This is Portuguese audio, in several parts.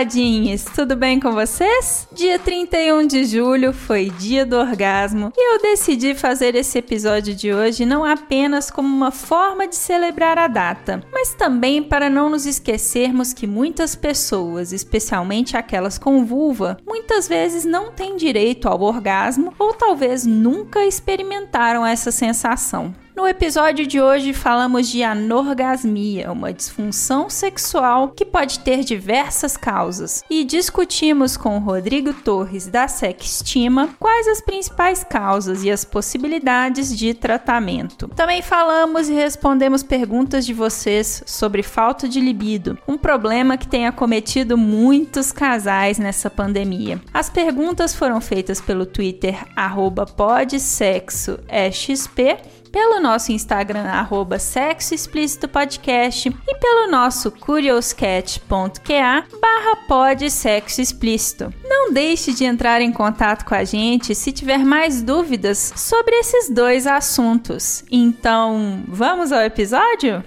Taradinhos, tudo bem com vocês? Dia 31 de julho foi dia do orgasmo e eu decidi fazer esse episódio de hoje não apenas como uma forma de celebrar a data, mas também para não nos esquecermos que muitas pessoas, especialmente aquelas com vulva, muitas vezes não têm direito ao orgasmo ou talvez nunca experimentaram essa sensação. No episódio de hoje falamos de anorgasmia, uma disfunção sexual que pode ter diversas causas, e discutimos com Rodrigo Torres da Sextima quais as principais causas e as possibilidades de tratamento. Também falamos e respondemos perguntas de vocês sobre falta de libido, um problema que tem acometido muitos casais nessa pandemia. As perguntas foram feitas pelo Twitter podsexoexp pelo nosso Instagram, arroba Sexo Explícito Podcast e pelo nosso curioscat.qa barra pod sexo explícito. Não deixe de entrar em contato com a gente se tiver mais dúvidas sobre esses dois assuntos. Então, vamos ao episódio?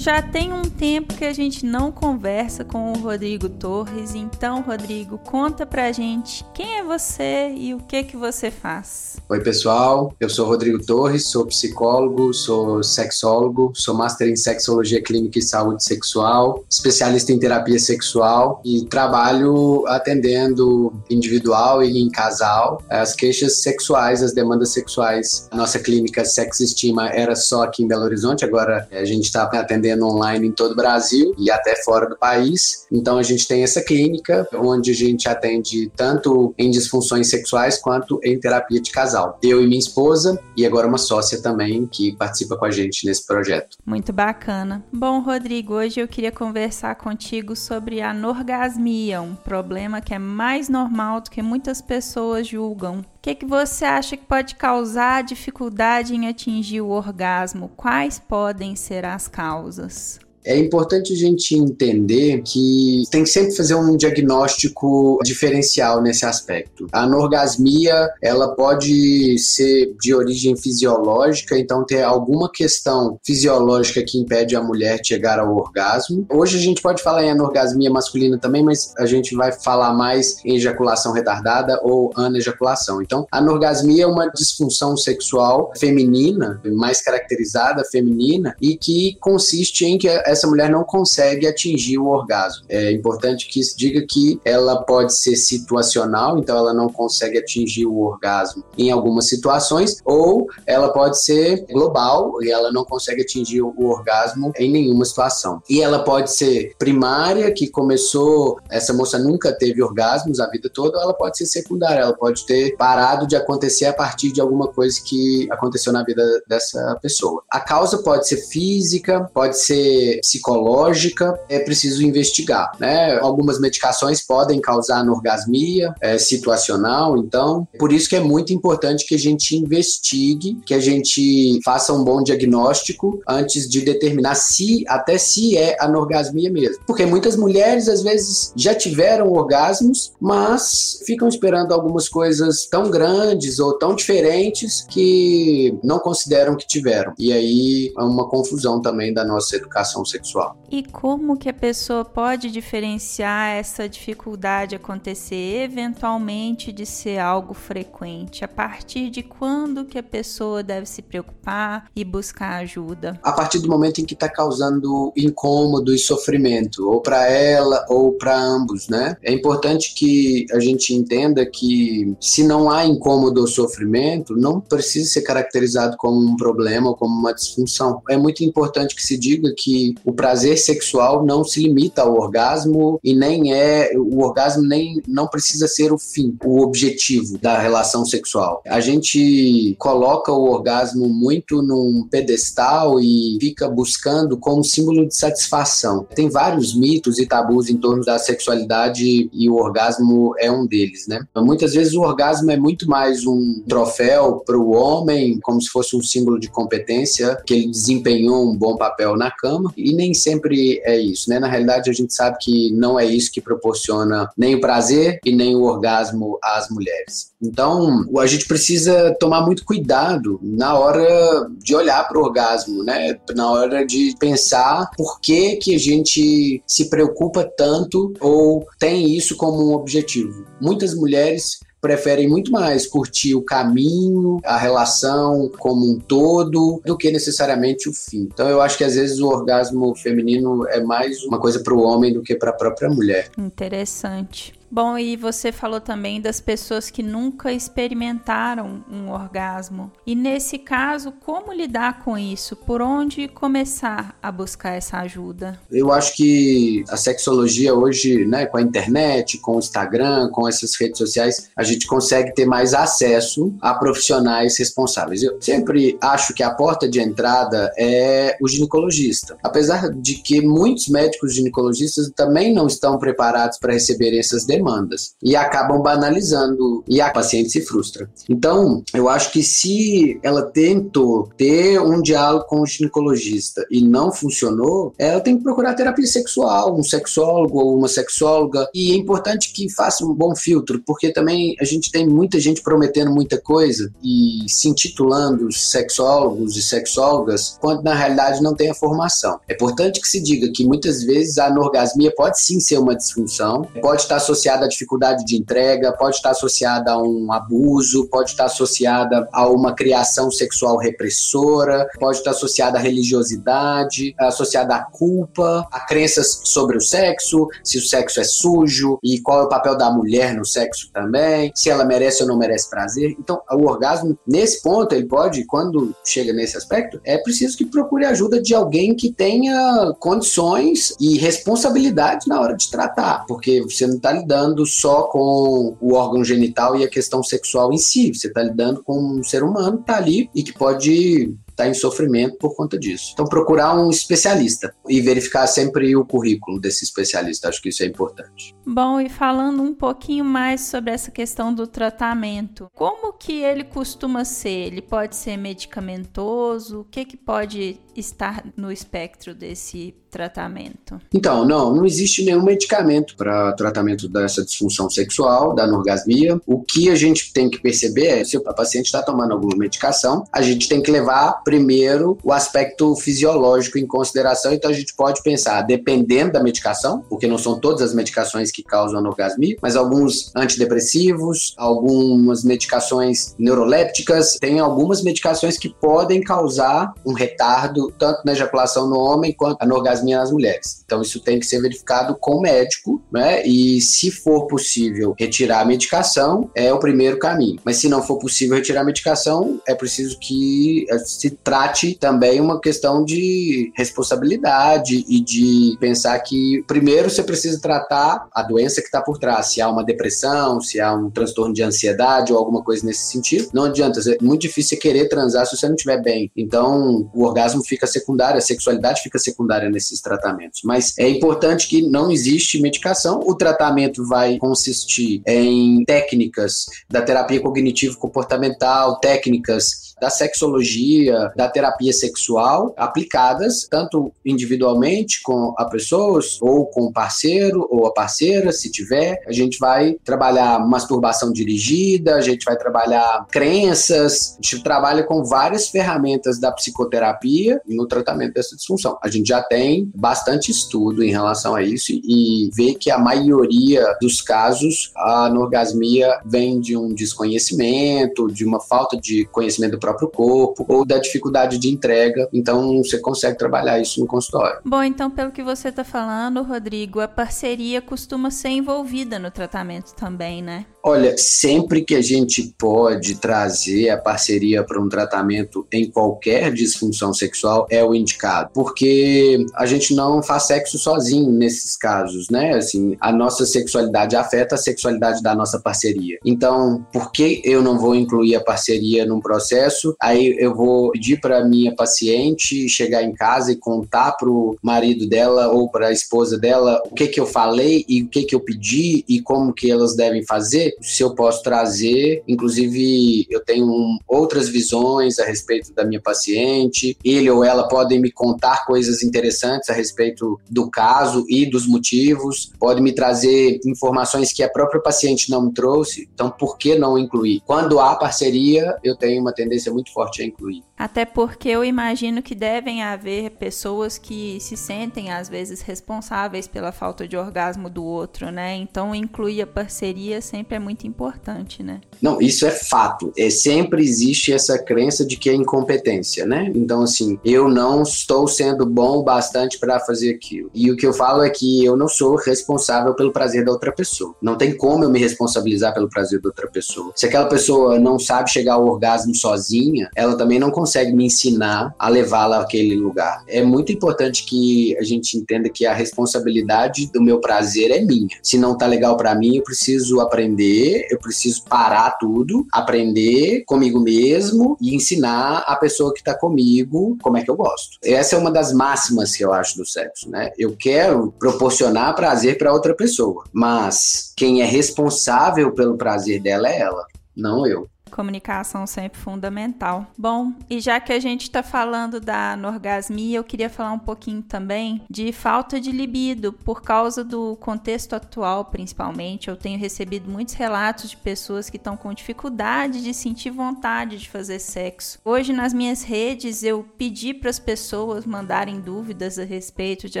Já tem um tempo que a gente não conversa com o Rodrigo Torres, então, Rodrigo, conta pra gente quem é você e o que que você faz. Oi, pessoal. Eu sou Rodrigo Torres, sou psicólogo, sou sexólogo, sou master em sexologia clínica e saúde sexual, especialista em terapia sexual e trabalho atendendo individual e em casal as queixas sexuais, as demandas sexuais. A nossa clínica Sex Estima era só aqui em Belo Horizonte, agora a gente está atendendo online em todo o Brasil e até fora do país. Então a gente tem essa clínica onde a gente atende tanto em disfunções sexuais quanto em terapia de casal. Eu e minha esposa e agora uma sócia também que participa com a gente nesse projeto. Muito bacana. Bom, Rodrigo, hoje eu queria conversar contigo sobre a anorgasmia, um problema que é mais normal do que muitas pessoas julgam que, que você acha que pode causar dificuldade em atingir o orgasmo? Quais podem ser as causas? É importante a gente entender que tem que sempre fazer um diagnóstico diferencial nesse aspecto. A anorgasmia, ela pode ser de origem fisiológica, então ter alguma questão fisiológica que impede a mulher de chegar ao orgasmo. Hoje a gente pode falar em anorgasmia masculina também, mas a gente vai falar mais em ejaculação retardada ou anejaculação. Então, a anorgasmia é uma disfunção sexual feminina, mais caracterizada feminina, e que consiste em que essa mulher não consegue atingir o orgasmo. É importante que se diga que ela pode ser situacional, então ela não consegue atingir o orgasmo em algumas situações, ou ela pode ser global e ela não consegue atingir o orgasmo em nenhuma situação. E ela pode ser primária, que começou, essa moça nunca teve orgasmos a vida toda, ou ela pode ser secundária, ela pode ter parado de acontecer a partir de alguma coisa que aconteceu na vida dessa pessoa. A causa pode ser física, pode ser psicológica, é preciso investigar, né? Algumas medicações podem causar anorgasmia é, situacional, então, por isso que é muito importante que a gente investigue, que a gente faça um bom diagnóstico antes de determinar se, até se é anorgasmia mesmo. Porque muitas mulheres, às vezes, já tiveram orgasmos, mas ficam esperando algumas coisas tão grandes ou tão diferentes que não consideram que tiveram. E aí é uma confusão também da nossa educação sexual. E como que a pessoa pode diferenciar essa dificuldade acontecer eventualmente de ser algo frequente? A partir de quando que a pessoa deve se preocupar e buscar ajuda? A partir do momento em que está causando incômodo e sofrimento, ou para ela ou para ambos, né? É importante que a gente entenda que se não há incômodo ou sofrimento, não precisa ser caracterizado como um problema ou como uma disfunção. É muito importante que se diga que o prazer prazer sexual não se limita ao orgasmo e nem é o orgasmo nem não precisa ser o fim, o objetivo da relação sexual. A gente coloca o orgasmo muito num pedestal e fica buscando como símbolo de satisfação. Tem vários mitos e tabus em torno da sexualidade e o orgasmo é um deles, né? Muitas vezes o orgasmo é muito mais um troféu para o homem, como se fosse um símbolo de competência, que ele desempenhou um bom papel na cama, e nem sempre é isso, né? Na realidade, a gente sabe que não é isso que proporciona nem o prazer e nem o orgasmo às mulheres. Então, a gente precisa tomar muito cuidado na hora de olhar para o orgasmo, né? Na hora de pensar por que, que a gente se preocupa tanto ou tem isso como um objetivo. Muitas mulheres preferem muito mais curtir o caminho, a relação como um todo, do que necessariamente o fim. Então eu acho que às vezes o orgasmo feminino é mais uma coisa para o homem do que para a própria mulher. Interessante. Bom, e você falou também das pessoas que nunca experimentaram um orgasmo. E nesse caso, como lidar com isso? Por onde começar a buscar essa ajuda? Eu acho que a sexologia hoje, né, com a internet, com o Instagram, com essas redes sociais, a gente consegue ter mais acesso a profissionais responsáveis. Eu sempre acho que a porta de entrada é o ginecologista. Apesar de que muitos médicos ginecologistas também não estão preparados para receber essas demandas e acabam banalizando e a paciente se frustra. Então, eu acho que se ela tentou ter um diálogo com o ginecologista e não funcionou, ela tem que procurar terapia sexual, um sexólogo ou uma sexóloga. E é importante que faça um bom filtro, porque também a gente tem muita gente prometendo muita coisa e se intitulando sexólogos e sexólogas, quando na realidade não tem a formação. É importante que se diga que muitas vezes a anorgasmia pode sim ser uma disfunção, pode estar associada associada à dificuldade de entrega, pode estar associada a um abuso, pode estar associada a uma criação sexual repressora, pode estar associada à religiosidade, associada à culpa, a crenças sobre o sexo, se o sexo é sujo e qual é o papel da mulher no sexo também, se ela merece ou não merece prazer. Então, o orgasmo, nesse ponto, ele pode, quando chega nesse aspecto, é preciso que procure ajuda de alguém que tenha condições e responsabilidade na hora de tratar, porque você não está lidando lidando só com o órgão genital e a questão sexual em si. Você está lidando com um ser humano que está ali e que pode está em sofrimento por conta disso. Então, procurar um especialista e verificar sempre o currículo desse especialista. Acho que isso é importante. Bom, e falando um pouquinho mais sobre essa questão do tratamento, como que ele costuma ser? Ele pode ser medicamentoso? O que, que pode estar no espectro desse tratamento? Então, não, não existe nenhum medicamento para tratamento dessa disfunção sexual, da anorgasmia. O que a gente tem que perceber é se a paciente está tomando alguma medicação, a gente tem que levar primeiro o aspecto fisiológico em consideração. Então a gente pode pensar, dependendo da medicação, porque não são todas as medicações que causam anorgasmia, mas alguns antidepressivos, algumas medicações neurolépticas, tem algumas medicações que podem causar um retardo tanto na ejaculação no homem quanto na anorgasmia nas mulheres. Então isso tem que ser verificado com o médico, né? E se for possível retirar a medicação, é o primeiro caminho. Mas se não for possível retirar a medicação, é preciso que se trate também uma questão de responsabilidade e de pensar que primeiro você precisa tratar a doença que está por trás, se há uma depressão, se há um transtorno de ansiedade ou alguma coisa nesse sentido. Não adianta, é muito difícil você querer transar se você não estiver bem. Então, o orgasmo fica secundário, a sexualidade fica secundária nesses tratamentos. Mas é importante que não existe medicação, o tratamento vai consistir em técnicas da terapia cognitivo-comportamental, técnicas da sexologia, da terapia sexual, aplicadas tanto individualmente com a pessoa ou com o parceiro ou a parceira, se tiver. A gente vai trabalhar masturbação dirigida, a gente vai trabalhar crenças, a gente trabalha com várias ferramentas da psicoterapia no tratamento dessa disfunção. A gente já tem bastante estudo em relação a isso e vê que a maioria dos casos a anorgasmia vem de um desconhecimento, de uma falta de conhecimento próprio corpo ou da dificuldade de entrega. Então você consegue trabalhar isso no consultório. Bom, então pelo que você está falando, Rodrigo, a parceria costuma ser envolvida no tratamento também, né? Olha, sempre que a gente pode trazer a parceria para um tratamento em qualquer disfunção sexual é o indicado, porque a gente não faz sexo sozinho nesses casos, né? Assim, a nossa sexualidade afeta a sexualidade da nossa parceria. Então, por que eu não vou incluir a parceria num processo? Aí eu vou pedir para minha paciente chegar em casa e contar pro marido dela ou para a esposa dela o que que eu falei e o que que eu pedi e como que elas devem fazer? Se eu posso trazer. Inclusive, eu tenho um, outras visões a respeito da minha paciente. Ele ou ela podem me contar coisas interessantes a respeito do caso e dos motivos. Pode me trazer informações que a própria paciente não trouxe. Então, por que não incluir? Quando há parceria, eu tenho uma tendência muito forte a incluir. Até porque eu imagino que devem haver pessoas que se sentem, às vezes, responsáveis pela falta de orgasmo do outro, né? Então, incluir a parceria sempre é muito importante, né? Não, isso é fato. É, sempre existe essa crença de que é incompetência, né? Então, assim, eu não estou sendo bom o bastante para fazer aquilo. E o que eu falo é que eu não sou responsável pelo prazer da outra pessoa. Não tem como eu me responsabilizar pelo prazer da outra pessoa. Se aquela pessoa não sabe chegar ao orgasmo sozinha, ela também não consegue me ensinar a levá-la àquele lugar. É muito importante que a gente entenda que a responsabilidade do meu prazer é minha. Se não tá legal para mim, eu preciso aprender, eu preciso parar tudo, aprender comigo mesmo e ensinar a pessoa que tá comigo como é que eu gosto. Essa é uma das máximas que eu acho do sexo, né? Eu quero proporcionar prazer para outra pessoa, mas quem é responsável pelo prazer dela é ela, não eu. Comunicação sempre fundamental. Bom, e já que a gente está falando da anorgasmia, eu queria falar um pouquinho também de falta de libido, por causa do contexto atual, principalmente. Eu tenho recebido muitos relatos de pessoas que estão com dificuldade de sentir vontade de fazer sexo. Hoje, nas minhas redes, eu pedi para as pessoas mandarem dúvidas a respeito de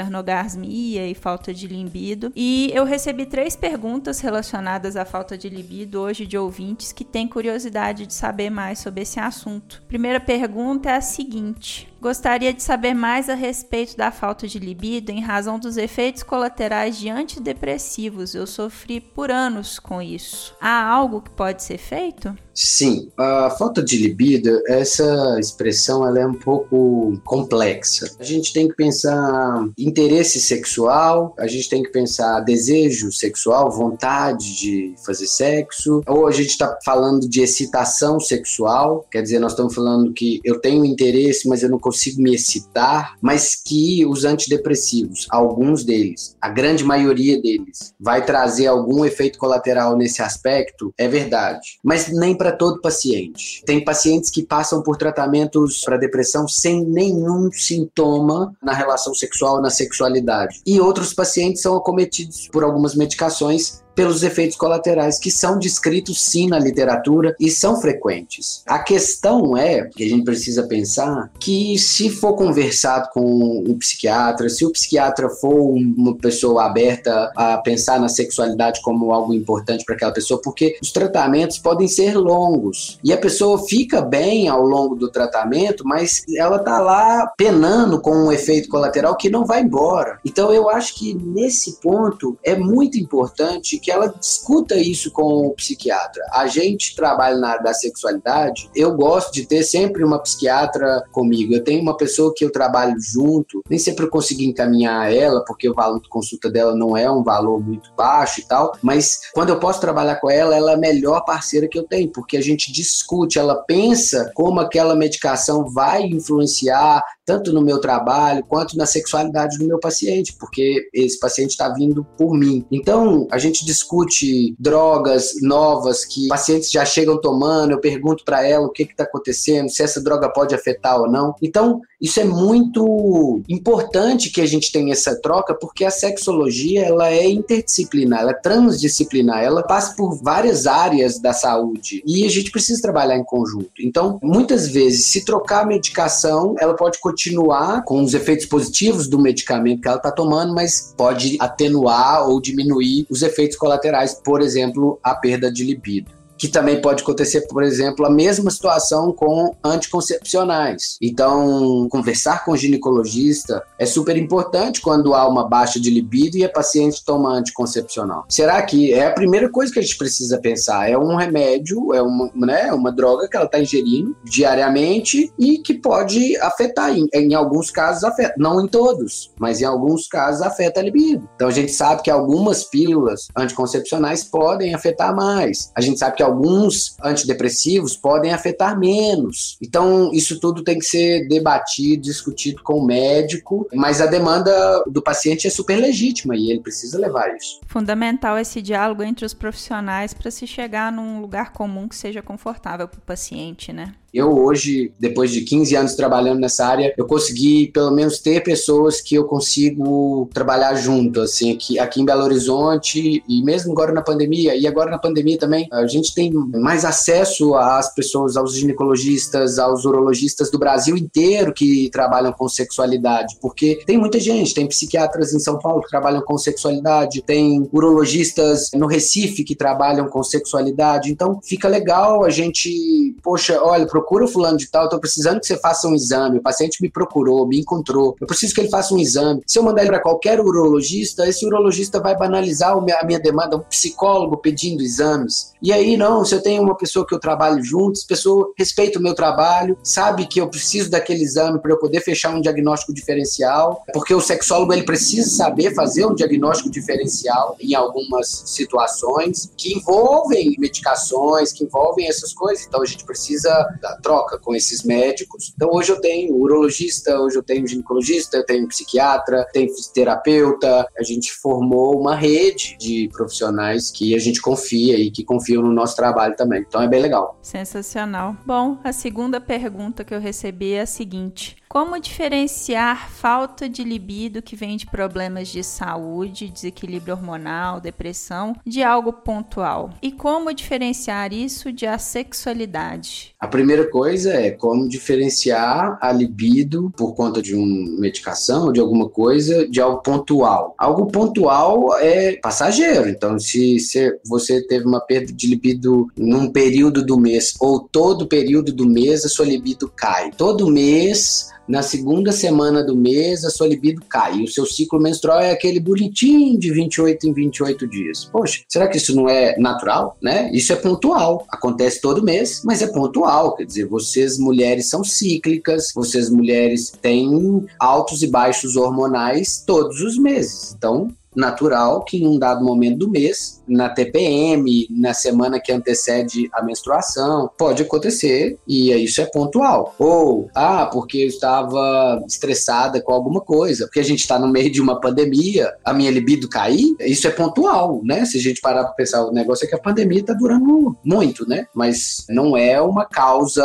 anorgasmia e falta de libido, e eu recebi três perguntas relacionadas à falta de libido hoje de ouvintes que têm curiosidade curiosidade de saber mais sobre esse assunto. Primeira pergunta é a seguinte: Gostaria de saber mais a respeito da falta de libido em razão dos efeitos colaterais de antidepressivos. Eu sofri por anos com isso. Há algo que pode ser feito? Sim, a falta de libido, essa expressão ela é um pouco complexa. A gente tem que pensar interesse sexual, a gente tem que pensar desejo sexual, vontade de fazer sexo, ou a gente está falando de excitação sexual, quer dizer, nós estamos falando que eu tenho interesse, mas eu não consigo me excitar, mas que os antidepressivos, alguns deles, a grande maioria deles, vai trazer algum efeito colateral nesse aspecto, é verdade. Mas nem para todo paciente. Tem pacientes que passam por tratamentos para depressão sem nenhum sintoma na relação sexual, na sexualidade. E outros pacientes são acometidos por algumas medicações pelos efeitos colaterais que são descritos sim na literatura e são frequentes. A questão é que a gente precisa pensar que se for conversado com um psiquiatra, se o psiquiatra for uma pessoa aberta a pensar na sexualidade como algo importante para aquela pessoa, porque os tratamentos podem ser longos e a pessoa fica bem ao longo do tratamento, mas ela tá lá penando com um efeito colateral que não vai embora. Então eu acho que nesse ponto é muito importante que ela discuta isso com o psiquiatra. A gente trabalha na área da sexualidade, eu gosto de ter sempre uma psiquiatra comigo. Eu tenho uma pessoa que eu trabalho junto, nem sempre eu consigo encaminhar ela, porque o valor de consulta dela não é um valor muito baixo e tal, mas quando eu posso trabalhar com ela, ela é a melhor parceira que eu tenho, porque a gente discute, ela pensa como aquela medicação vai influenciar tanto no meu trabalho quanto na sexualidade do meu paciente, porque esse paciente está vindo por mim. Então, a gente discute drogas novas que pacientes já chegam tomando, eu pergunto para ela o que está acontecendo, se essa droga pode afetar ou não. Então, isso é muito importante que a gente tenha essa troca, porque a sexologia ela é interdisciplinar, ela é transdisciplinar, ela passa por várias áreas da saúde e a gente precisa trabalhar em conjunto. Então, muitas vezes, se trocar a medicação, ela pode continuar com os efeitos positivos do medicamento que ela está tomando, mas pode atenuar ou diminuir os efeitos colaterais, por exemplo, a perda de libido. Que também pode acontecer, por exemplo, a mesma situação com anticoncepcionais. Então, conversar com o ginecologista é super importante quando há uma baixa de libido e a paciente toma anticoncepcional. Será que é a primeira coisa que a gente precisa pensar? É um remédio, é uma, né, uma droga que ela está ingerindo diariamente e que pode afetar. Em, em alguns casos afeta, não em todos, mas em alguns casos afeta a libido. Então a gente sabe que algumas pílulas anticoncepcionais podem afetar mais. A gente sabe que alguns antidepressivos podem afetar menos. Então isso tudo tem que ser debatido, discutido com o médico, mas a demanda do paciente é super legítima e ele precisa levar isso. Fundamental esse diálogo entre os profissionais para se chegar num lugar comum que seja confortável para o paciente, né? Eu hoje, depois de 15 anos trabalhando nessa área, eu consegui pelo menos ter pessoas que eu consigo trabalhar junto, assim, aqui, aqui em Belo Horizonte e mesmo agora na pandemia, e agora na pandemia também, a gente tem mais acesso às pessoas, aos ginecologistas, aos urologistas do Brasil inteiro que trabalham com sexualidade, porque tem muita gente, tem psiquiatras em São Paulo que trabalham com sexualidade, tem urologistas no Recife que trabalham com sexualidade, então fica legal a gente, poxa, olha, o fulano de tal, eu tô precisando que você faça um exame, o paciente me procurou, me encontrou, eu preciso que ele faça um exame. Se eu mandar ele para qualquer urologista, esse urologista vai banalizar a minha demanda, um psicólogo pedindo exames. E aí, não, se eu tenho uma pessoa que eu trabalho junto, essa pessoa respeita o meu trabalho, sabe que eu preciso daquele exame para eu poder fechar um diagnóstico diferencial, porque o sexólogo ele precisa saber fazer um diagnóstico diferencial em algumas situações que envolvem medicações, que envolvem essas coisas. Então a gente precisa da troca com esses médicos. Então hoje eu tenho urologista, hoje eu tenho ginecologista, eu tenho psiquiatra, tenho fisioterapeuta. A gente formou uma rede de profissionais que a gente confia e que confiam no nosso trabalho também. Então é bem legal. Sensacional. Bom, a segunda pergunta que eu recebi é a seguinte: como diferenciar falta de libido que vem de problemas de saúde, desequilíbrio hormonal, depressão, de algo pontual? E como diferenciar isso de assexualidade? A primeira coisa é como diferenciar a libido por conta de uma medicação ou de alguma coisa de algo pontual. Algo pontual é passageiro. Então, se você teve uma perda de libido num período do mês ou todo período do mês, a sua libido cai. Todo mês na segunda semana do mês a sua libido cai. E o seu ciclo menstrual é aquele bonitinho de 28 em 28 dias. Poxa, será que isso não é natural, né? Isso é pontual. Acontece todo mês, mas é pontual. Quer dizer, vocês mulheres são cíclicas, vocês mulheres têm altos e baixos hormonais todos os meses. Então, natural que em um dado momento do mês, na TPM, na semana que antecede a menstruação, pode acontecer e isso é pontual. Ou, ah, porque eu estava estressada com alguma coisa, porque a gente está no meio de uma pandemia, a minha libido cair, isso é pontual, né? Se a gente parar para pensar, o negócio é que a pandemia está durando muito, né? Mas não é uma causa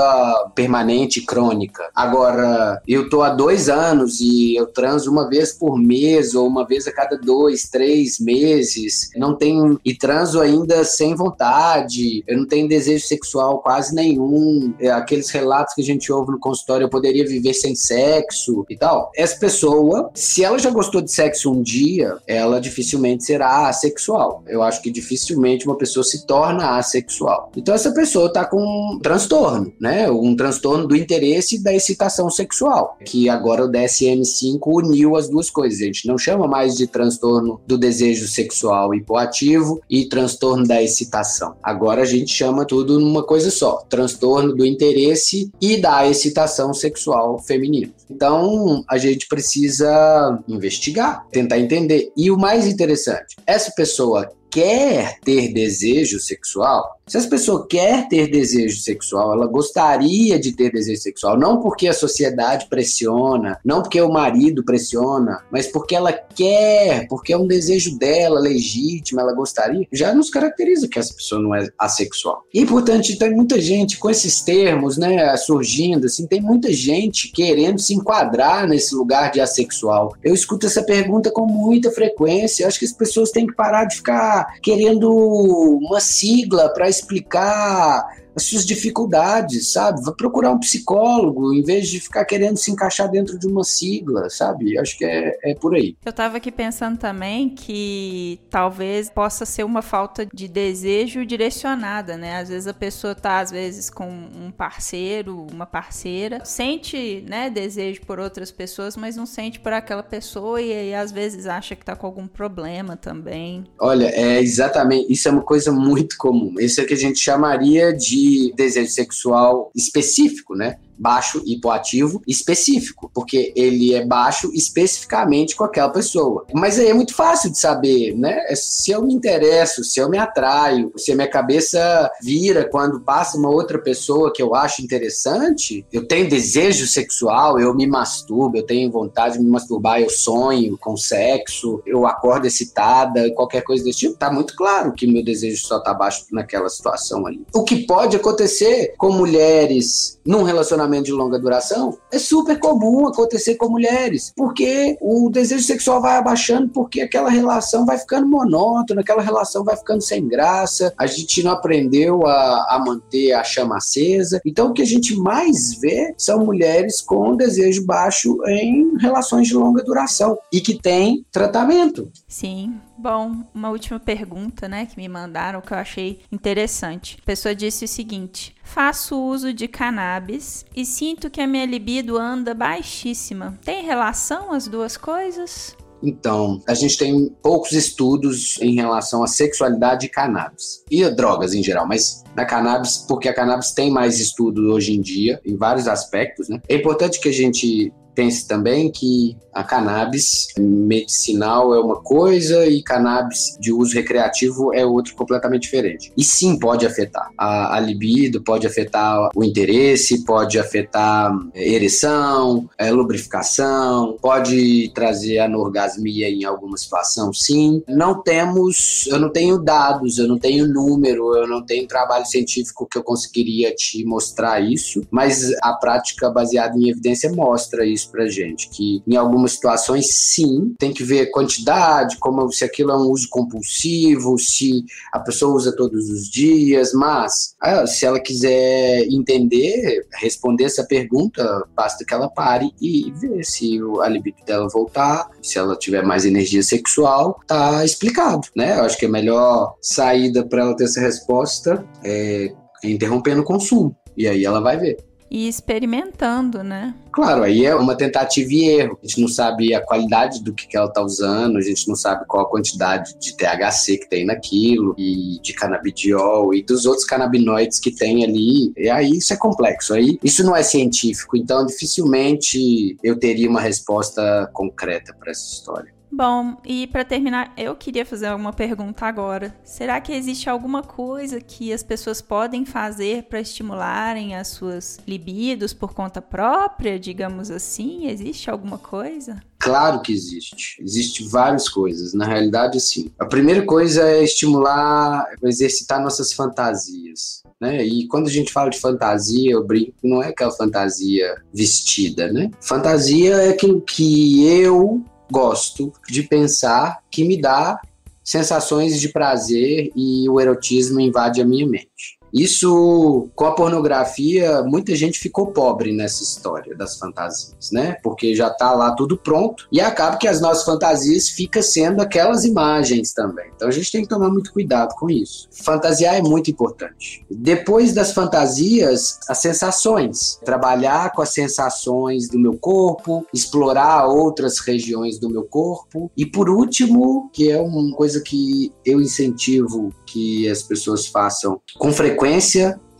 permanente, crônica. Agora, eu tô há dois anos e eu transo uma vez por mês ou uma vez a cada dois, três meses, não tenho e transo ainda sem vontade, eu não tenho desejo sexual quase nenhum, é, aqueles relatos que a gente ouve no consultório, eu poderia viver sem sexo e tal. Essa pessoa, se ela já gostou de sexo um dia, ela dificilmente será assexual. Eu acho que dificilmente uma pessoa se torna assexual. Então essa pessoa tá com um transtorno, né? Um transtorno do interesse e da excitação sexual, que agora o DSM-5 uniu as duas coisas. A gente não chama mais de transtorno do desejo sexual hipoativo e transtorno da excitação. Agora a gente chama tudo numa coisa só: transtorno do interesse e da excitação sexual feminina. Então a gente precisa investigar, tentar entender. E o mais interessante, essa pessoa quer ter desejo sexual, se essa pessoa quer ter desejo sexual, ela gostaria de ter desejo sexual, não porque a sociedade pressiona, não porque o marido pressiona, mas porque ela quer, porque é um desejo dela legítimo, ela gostaria, já nos caracteriza que essa pessoa não é assexual. E é importante, tem muita gente com esses termos, né, surgindo, assim, tem muita gente querendo se enquadrar nesse lugar de assexual. Eu escuto essa pergunta com muita frequência, acho que as pessoas têm que parar de ficar querendo uma sigla para explicar as suas dificuldades, sabe? Vai procurar um psicólogo em vez de ficar querendo se encaixar dentro de uma sigla, sabe? Acho que é, é por aí. Eu tava aqui pensando também que talvez possa ser uma falta de desejo direcionada, né? Às vezes a pessoa tá, às vezes, com um parceiro, uma parceira, sente, né, desejo por outras pessoas, mas não sente por aquela pessoa e aí às vezes acha que tá com algum problema também. Olha, é exatamente, isso é uma coisa muito comum. Isso é que a gente chamaria de desejo sexual específico, né? Baixo hipoativo específico, porque ele é baixo especificamente com aquela pessoa. Mas aí é muito fácil de saber, né? É se eu me interesso, se eu me atraio, se a minha cabeça vira quando passa uma outra pessoa que eu acho interessante, eu tenho desejo sexual, eu me masturbo, eu tenho vontade de me masturbar, eu sonho com sexo, eu acordo excitada, qualquer coisa desse tipo, tá muito claro que meu desejo só tá baixo naquela situação ali. O que pode acontecer com mulheres num relacionamento relacionamento de longa duração, é super comum acontecer com mulheres, porque o desejo sexual vai abaixando porque aquela relação vai ficando monótona, aquela relação vai ficando sem graça, a gente não aprendeu a, a manter a chama acesa. Então, o que a gente mais vê são mulheres com desejo baixo em relações de longa duração e que têm tratamento. Sim, Bom, uma última pergunta, né, que me mandaram que eu achei interessante. A pessoa disse o seguinte: Faço uso de cannabis e sinto que a minha libido anda baixíssima. Tem relação as duas coisas? Então, a gente tem poucos estudos em relação à sexualidade e cannabis. E drogas em geral, mas na cannabis, porque a cannabis tem mais estudo hoje em dia, em vários aspectos, né? É importante que a gente pense também que a cannabis medicinal é uma coisa e cannabis de uso recreativo é outra completamente diferente. E sim, pode afetar a, a libido, pode afetar o interesse, pode afetar é, ereção, é, lubrificação, pode trazer anorgasmia em alguma situação, sim. Não temos, eu não tenho dados, eu não tenho número, eu não tenho trabalho científico que eu conseguiria te mostrar isso, mas a prática baseada em evidência mostra isso pra gente, que em algumas situações, sim, tem que ver quantidade, como se aquilo é um uso compulsivo, se a pessoa usa todos os dias, mas ah, se ela quiser entender, responder essa pergunta, basta que ela pare e ver se a libido dela voltar, se ela tiver mais energia sexual, tá explicado, né? Eu acho que a melhor saída para ela ter essa resposta é interrompendo o consumo. E aí ela vai ver e experimentando, né? Claro, aí é uma tentativa e erro. A gente não sabe a qualidade do que, que ela está usando, a gente não sabe qual a quantidade de THC que tem naquilo, e de canabidiol, e dos outros canabinoides que tem ali. E aí isso é complexo. Aí isso não é científico, então dificilmente eu teria uma resposta concreta para essa história. Bom, e para terminar, eu queria fazer uma pergunta agora. Será que existe alguma coisa que as pessoas podem fazer para estimularem as suas libidos por conta própria, digamos assim? Existe alguma coisa? Claro que existe. Existe várias coisas. Na realidade, sim. A primeira coisa é estimular, exercitar nossas fantasias. Né? E quando a gente fala de fantasia, eu brinco, não é aquela fantasia vestida, né? Fantasia é aquilo que eu gosto de pensar que me dá sensações de prazer e o erotismo invade a minha mente. Isso, com a pornografia, muita gente ficou pobre nessa história das fantasias, né? Porque já tá lá tudo pronto e acaba que as nossas fantasias ficam sendo aquelas imagens também. Então a gente tem que tomar muito cuidado com isso. Fantasiar é muito importante. Depois das fantasias, as sensações. Trabalhar com as sensações do meu corpo, explorar outras regiões do meu corpo. E por último, que é uma coisa que eu incentivo que as pessoas façam com frequência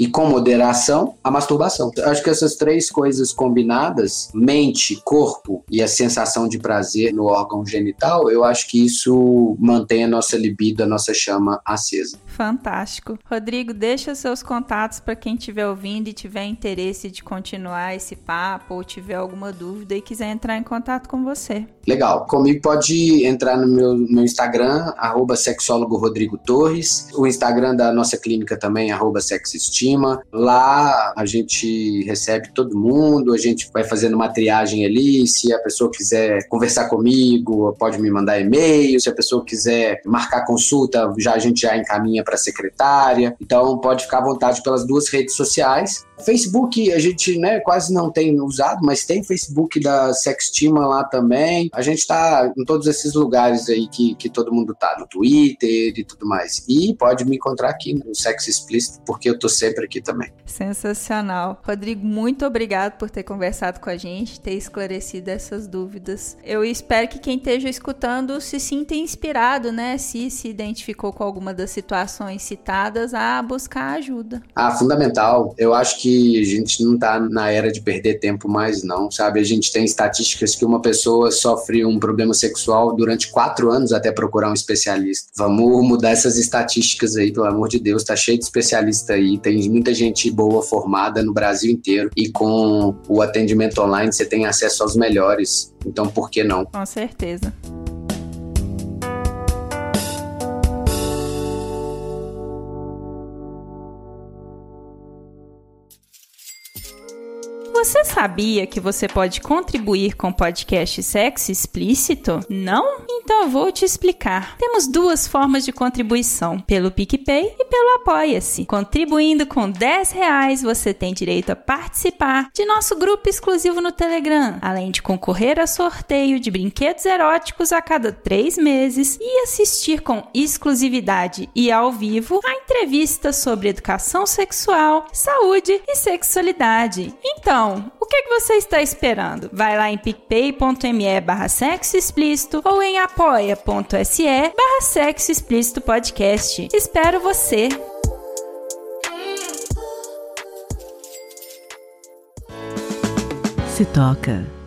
e com moderação a masturbação. Acho que essas três coisas combinadas, mente, corpo e a sensação de prazer no órgão genital, eu acho que isso mantém a nossa libido, a nossa chama acesa. Fantástico. Rodrigo, deixa seus contatos para quem estiver ouvindo e tiver interesse de continuar esse papo ou tiver alguma dúvida e quiser entrar em contato com você. Legal. Comigo pode entrar no meu, meu Instagram, arroba sexólogo Rodrigo Torres, o Instagram da nossa clínica também, arroba sexestima Lá a gente recebe todo mundo, a gente vai fazendo uma triagem ali. Se a pessoa quiser conversar comigo, pode me mandar e-mail. Se a pessoa quiser marcar consulta, já a gente já encaminha para secretária. Então pode ficar à vontade pelas duas redes sociais. Facebook a gente né, quase não tem usado, mas tem Facebook da Sextima lá também. A gente está em todos esses lugares aí que, que todo mundo tá, no Twitter e tudo mais. E pode me encontrar aqui no Sexo Explícito, porque eu tô sempre aqui também. Sensacional. Rodrigo, muito obrigado por ter conversado com a gente, ter esclarecido essas dúvidas. Eu espero que quem esteja escutando se sinta inspirado, né? Se se identificou com alguma das situações citadas, a buscar ajuda. Ah, fundamental. Eu acho que a gente não está na era de perder tempo mais, não, sabe? A gente tem estatísticas que uma pessoa sofre um problema sexual durante quatro anos até procurar um especialista. Vamos mudar essas estatísticas aí, pelo amor de Deus. Tá cheio de especialista aí, tem muita gente boa formada no Brasil inteiro e com o atendimento online você tem acesso aos melhores. Então, por que não? Com certeza. Você sabia que você pode contribuir com podcast Sexo Explícito? Não? Então eu vou te explicar. Temos duas formas de contribuição, pelo PicPay e pelo Apoia-se. Contribuindo com 10 reais, você tem direito a participar de nosso grupo exclusivo no Telegram, além de concorrer a sorteio de brinquedos eróticos a cada três meses e assistir com exclusividade e ao vivo a entrevistas sobre educação sexual, saúde e sexualidade. Então, o que, é que você está esperando? Vai lá em picpay.me barra sexo explícito ou em apoia.se barra sexo explícito podcast. Espero você! Se toca.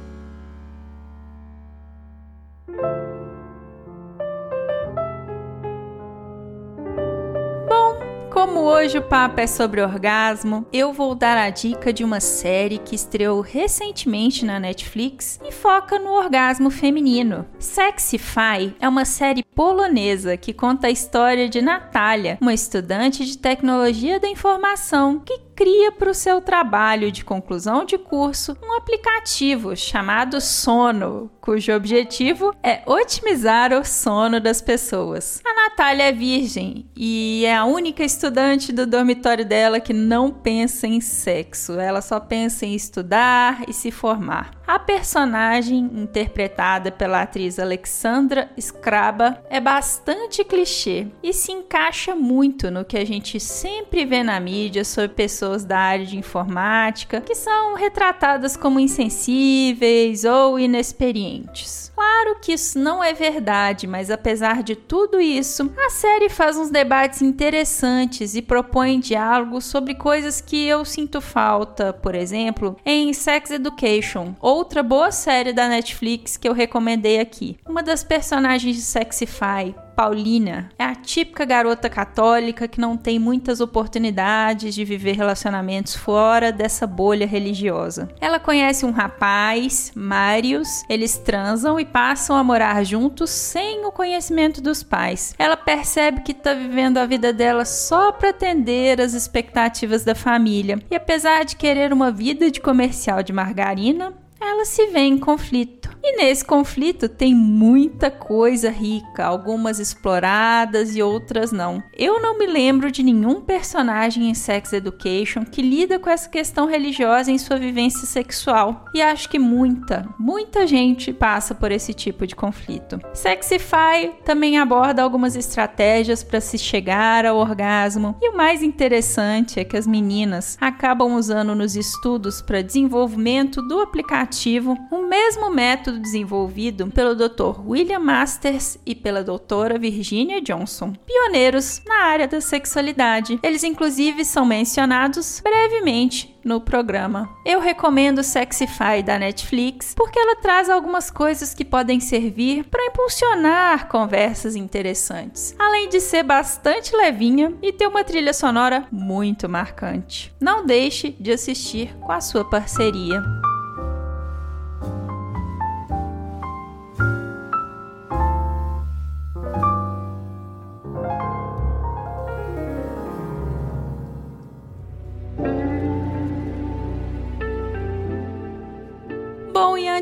Hoje o papo é sobre orgasmo, eu vou dar a dica de uma série que estreou recentemente na Netflix e foca no orgasmo feminino. Sexify é uma série polonesa que conta a história de Natália, uma estudante de tecnologia da informação que cria para o seu trabalho de conclusão de curso um aplicativo chamado Sono, cujo objetivo é otimizar o sono das pessoas. A Natália é virgem e é a única estudante do dormitório dela que não pensa em sexo, ela só pensa em estudar e se formar. A personagem, interpretada pela atriz Alexandra Skraba, é bastante clichê e se encaixa muito no que a gente sempre vê na mídia sobre pessoas da área de informática que são retratadas como insensíveis ou inexperientes. Claro que isso não é verdade, mas apesar de tudo isso, a série faz uns debates interessantes e propõe diálogos sobre coisas que eu sinto falta, por exemplo, em Sex Education ou outra boa série da Netflix que eu recomendei aqui. Uma das personagens de Sexify, Paulina é a típica garota católica que não tem muitas oportunidades de viver relacionamentos fora dessa bolha religiosa. Ela conhece um rapaz, Marius, eles transam e passam a morar juntos sem o conhecimento dos pais. Ela percebe que está vivendo a vida dela só para atender as expectativas da família. E apesar de querer uma vida de comercial de margarina, ela se vê em conflito. E nesse conflito tem muita coisa rica, algumas exploradas e outras não. Eu não me lembro de nenhum personagem em Sex Education que lida com essa questão religiosa em sua vivência sexual. E acho que muita, muita gente passa por esse tipo de conflito. Sexify também aborda algumas estratégias para se chegar ao orgasmo. E o mais interessante é que as meninas acabam usando nos estudos para desenvolvimento do aplicativo o mesmo método desenvolvido pelo Dr. William Masters e pela doutora Virginia Johnson, pioneiros na área da sexualidade. Eles, inclusive, são mencionados brevemente no programa. Eu recomendo Sexify da Netflix porque ela traz algumas coisas que podem servir para impulsionar conversas interessantes, além de ser bastante levinha e ter uma trilha sonora muito marcante. Não deixe de assistir com a sua parceria.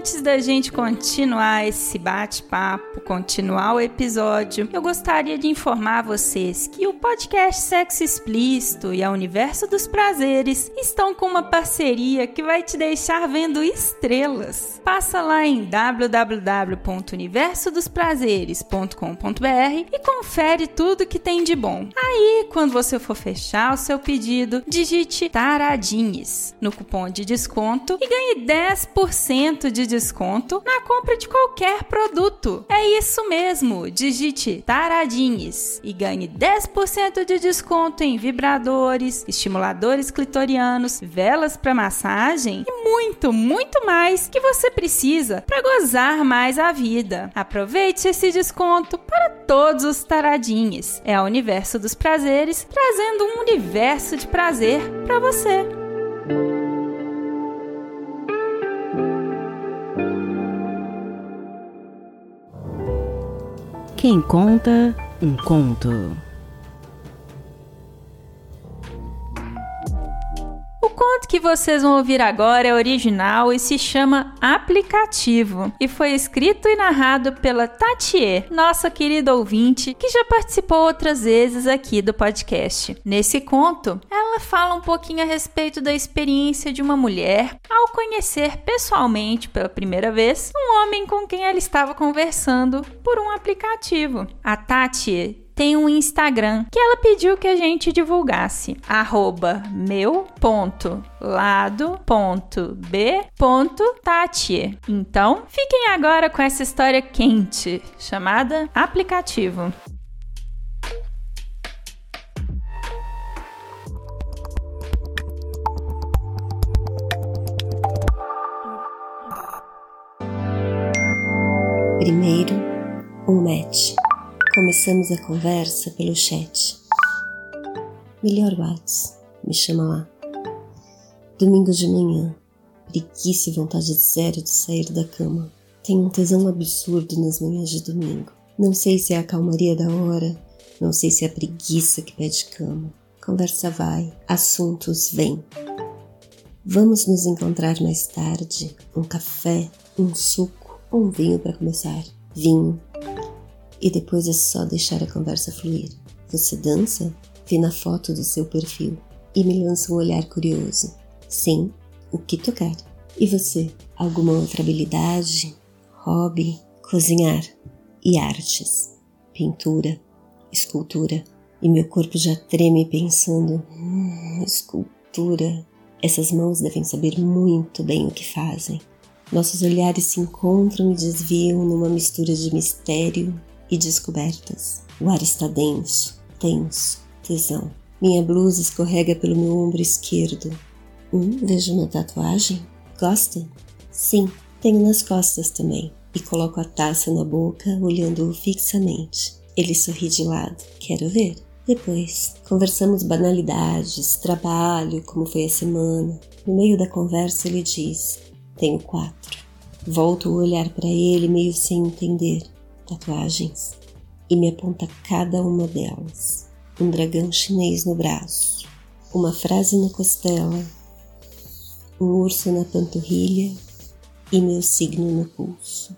Antes da gente continuar esse bate-papo, continuar o episódio, eu gostaria de informar vocês que o podcast Sexo Explícito e a Universo dos Prazeres estão com uma parceria que vai te deixar vendo estrelas. Passa lá em www.universodosprazeres.com.br e confere tudo que tem de bom. Aí, quando você for fechar o seu pedido, digite Taradinhas no cupom de desconto e ganhe 10% de desconto na compra de qualquer produto. É isso mesmo, digite Taradinhas e ganhe 10% de desconto em vibradores, estimuladores clitorianos, velas para massagem e muito, muito mais que você precisa para gozar mais a vida. Aproveite esse desconto para todos os taradinhos. É o universo dos prazeres trazendo um universo de prazer para você. Quem conta um conto. Que vocês vão ouvir agora é original e se chama Aplicativo e foi escrito e narrado pela Tatie, nossa querida ouvinte, que já participou outras vezes aqui do podcast. Nesse conto, ela fala um pouquinho a respeito da experiência de uma mulher ao conhecer pessoalmente pela primeira vez um homem com quem ela estava conversando por um aplicativo. A Tatie tem um Instagram que ela pediu que a gente divulgasse. Arroba meu.lado.b.tatie. Então, fiquem agora com essa história quente, chamada Aplicativo. Primeiro, um match. Começamos a conversa pelo chat. Melhor Whats, me chama lá. Domingo de manhã, preguiça e vontade zero de sair da cama. Tenho um tesão absurdo nas manhãs de domingo. Não sei se é a calmaria da hora, não sei se é a preguiça que pede cama. Conversa vai, assuntos vêm. Vamos nos encontrar mais tarde. Um café, um suco ou um vinho para começar. Vinho, e depois é só deixar a conversa fluir. Você dança? Vi na foto do seu perfil e me lança um olhar curioso. Sim, o que tocar? E você? Alguma outra habilidade? Hobby? Cozinhar? E artes? Pintura? Escultura? E meu corpo já treme pensando: hum, escultura. Essas mãos devem saber muito bem o que fazem. Nossos olhares se encontram e desviam numa mistura de mistério, e descobertas. O ar está denso, tenso, tesão. Minha blusa escorrega pelo meu ombro esquerdo. Hum, vejo uma tatuagem? Gosta? Sim, tenho nas costas também. E coloco a taça na boca, olhando-o fixamente. Ele sorri de lado. Quero ver. Depois, conversamos banalidades, trabalho, como foi a semana. No meio da conversa, ele diz: Tenho quatro. Volto o olhar para ele, meio sem entender tatuagens e me aponta cada uma delas. Um dragão chinês no braço, uma frase na costela, um urso na panturrilha e meu signo no pulso.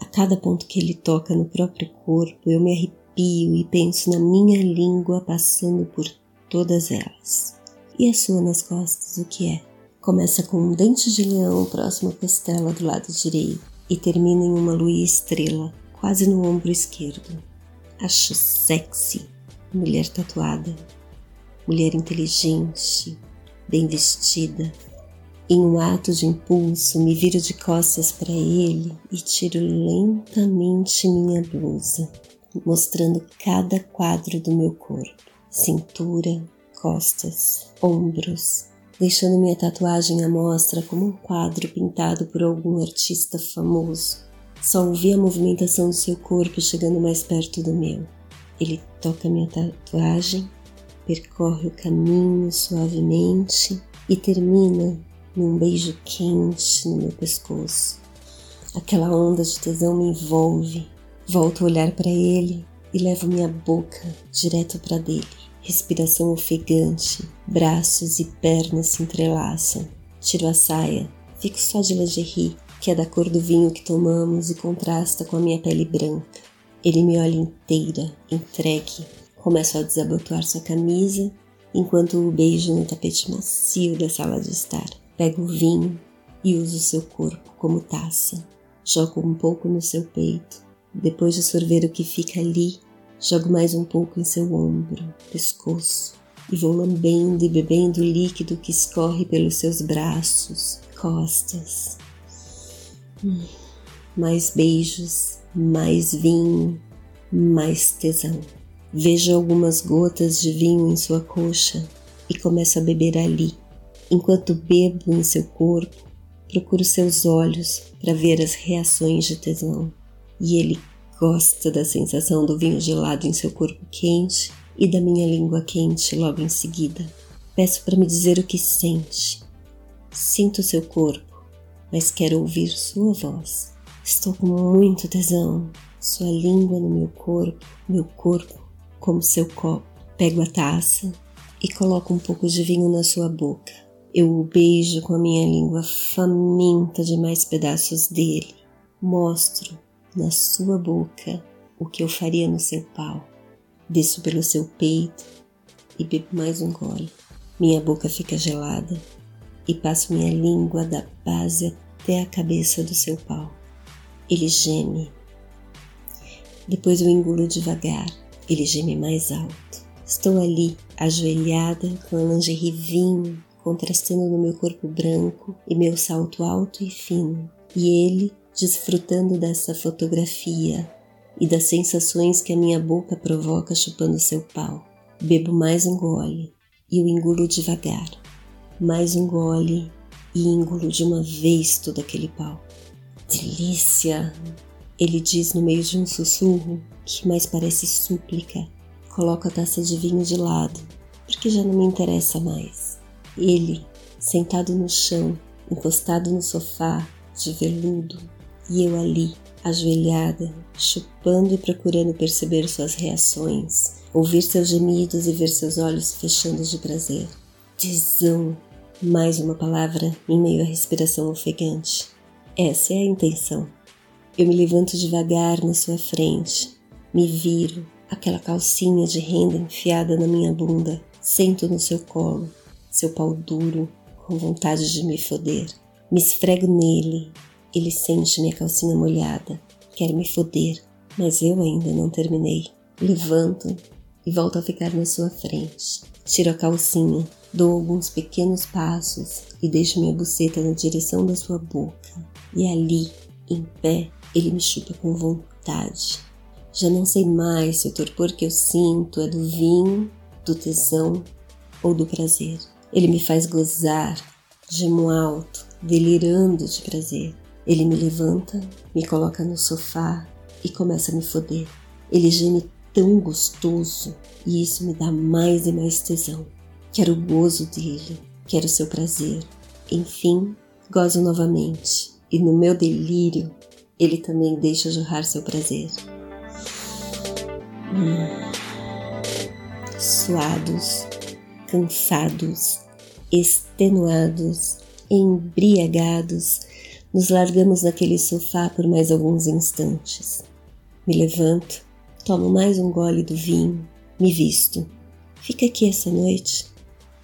A cada ponto que ele toca no próprio corpo, eu me arrepio e penso na minha língua passando por todas elas. E a sua nas costas, o que é? Começa com um dente de leão próximo à costela do lado direito e termina em uma lua estrela quase no ombro esquerdo. Acho sexy, mulher tatuada, mulher inteligente, bem vestida. Em um ato de impulso, me viro de costas para ele e tiro lentamente minha blusa, mostrando cada quadro do meu corpo: cintura, costas, ombros, deixando minha tatuagem à mostra como um quadro pintado por algum artista famoso. Só ouvi a movimentação do seu corpo chegando mais perto do meu. Ele toca minha tatuagem, percorre o caminho suavemente e termina num beijo quente no meu pescoço. Aquela onda de tesão me envolve. Volto a olhar para ele e levo minha boca direto para dele. Respiração ofegante, braços e pernas se entrelaçam. Tiro a saia, fico só de lingerie que é da cor do vinho que tomamos e contrasta com a minha pele branca. Ele me olha inteira, entregue. Começo a desabotoar sua camisa enquanto o beijo no tapete macio da sala de estar. Pego o vinho e uso seu corpo como taça. Jogo um pouco no seu peito. Depois de sorver o que fica ali, jogo mais um pouco em seu ombro, pescoço, e vou lambendo e bebendo o líquido que escorre pelos seus braços, costas. Mais beijos, mais vinho, mais tesão. Vejo algumas gotas de vinho em sua coxa e começo a beber ali. Enquanto bebo em seu corpo, procuro seus olhos para ver as reações de tesão. E ele gosta da sensação do vinho gelado em seu corpo quente e da minha língua quente logo em seguida. Peço para me dizer o que sente. Sinto seu corpo, mas quero ouvir sua voz. Estou com muito tesão. Sua língua no meu corpo, meu corpo como seu copo. Pego a taça e coloco um pouco de vinho na sua boca. Eu o beijo com a minha língua faminta de mais pedaços dele. Mostro na sua boca o que eu faria no seu pau. Desço pelo seu peito e bebo mais um gole. Minha boca fica gelada e passo minha língua da base até a cabeça do seu pau. Ele geme. Depois eu engulo devagar. Ele geme mais alto. Estou ali, ajoelhada, com a lingerie vinho contrastando no meu corpo branco e meu salto alto e fino. E ele desfrutando dessa fotografia e das sensações que a minha boca provoca chupando seu pau. Bebo mais um gole e o engulo devagar. Mais um gole e engulo de uma vez todo aquele pau. Delícia! Ele diz no meio de um sussurro que mais parece súplica. Coloco a taça de vinho de lado, porque já não me interessa mais. Ele, sentado no chão, encostado no sofá, de veludo, e eu ali, ajoelhada, chupando e procurando perceber suas reações, ouvir seus gemidos e ver seus olhos fechando de prazer. Tesão, mais uma palavra em meio à respiração ofegante. Essa é a intenção. Eu me levanto devagar na sua frente, me viro, aquela calcinha de renda enfiada na minha bunda, sento no seu colo, seu pau duro, com vontade de me foder. Me esfrego nele, ele sente minha calcinha molhada, quer me foder, mas eu ainda não terminei. Levanto e volto a ficar na sua frente. Tiro a calcinha, dou alguns pequenos passos e deixo minha buceta na direção da sua boca. E ali, em pé, ele me chupa com vontade. Já não sei mais se o torpor que eu sinto é do vinho, do tesão ou do prazer. Ele me faz gozar, gemo alto, delirando de prazer. Ele me levanta, me coloca no sofá e começa a me foder. Ele geme tão gostoso e isso me dá mais e mais tesão. Quero o gozo dele, quero o seu prazer. Enfim, gozo novamente e no meu delírio ele também deixa jorrar seu prazer. Hum. Suados, cansados, extenuados, embriagados, nos largamos naquele sofá por mais alguns instantes. Me levanto, tomo mais um gole do vinho, me visto. Fica aqui essa noite?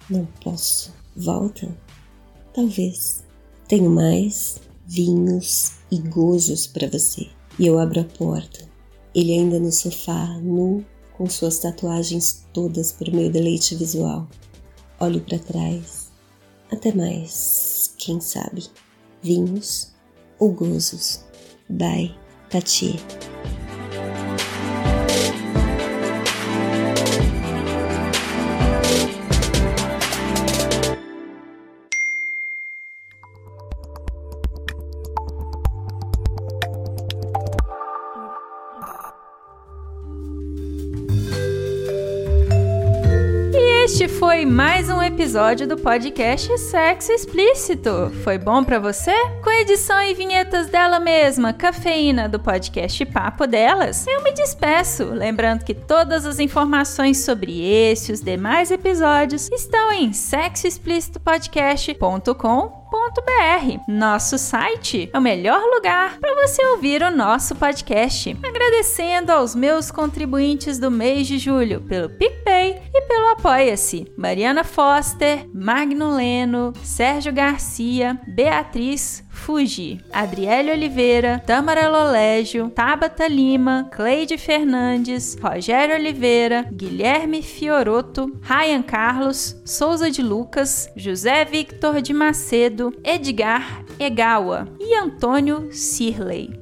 Não posso. Volta? Talvez. Tenho mais vinhos e gozos para você. E eu abro a porta. Ele ainda no sofá, nu, com suas tatuagens todas o meu deleite visual. Olho para trás. Até mais, quem sabe vinhos ou gozos. Bye, Tati. Episódio do podcast Sexo Explícito. Foi bom para você? Com edição e vinhetas dela mesma, Cafeína, do podcast Papo Delas, eu me despeço, lembrando que todas as informações sobre esse e os demais episódios estão em sexoexplicitopodcast.com.br Nosso site é o melhor lugar para você ouvir o nosso podcast. Agradecendo aos meus contribuintes do mês de julho pelo PicPay e pelo Apoia-se: Mariana Foster, Magno Leno, Sérgio Garcia, Beatriz Fuji, Adriele Oliveira, Tamara Lolégio, Tabata Lima, Cleide Fernandes, Rogério Oliveira, Guilherme Fioroto, Ryan Carlos, Souza de Lucas, José Victor de Macedo, Edgar Egawa e Antônio Sirley.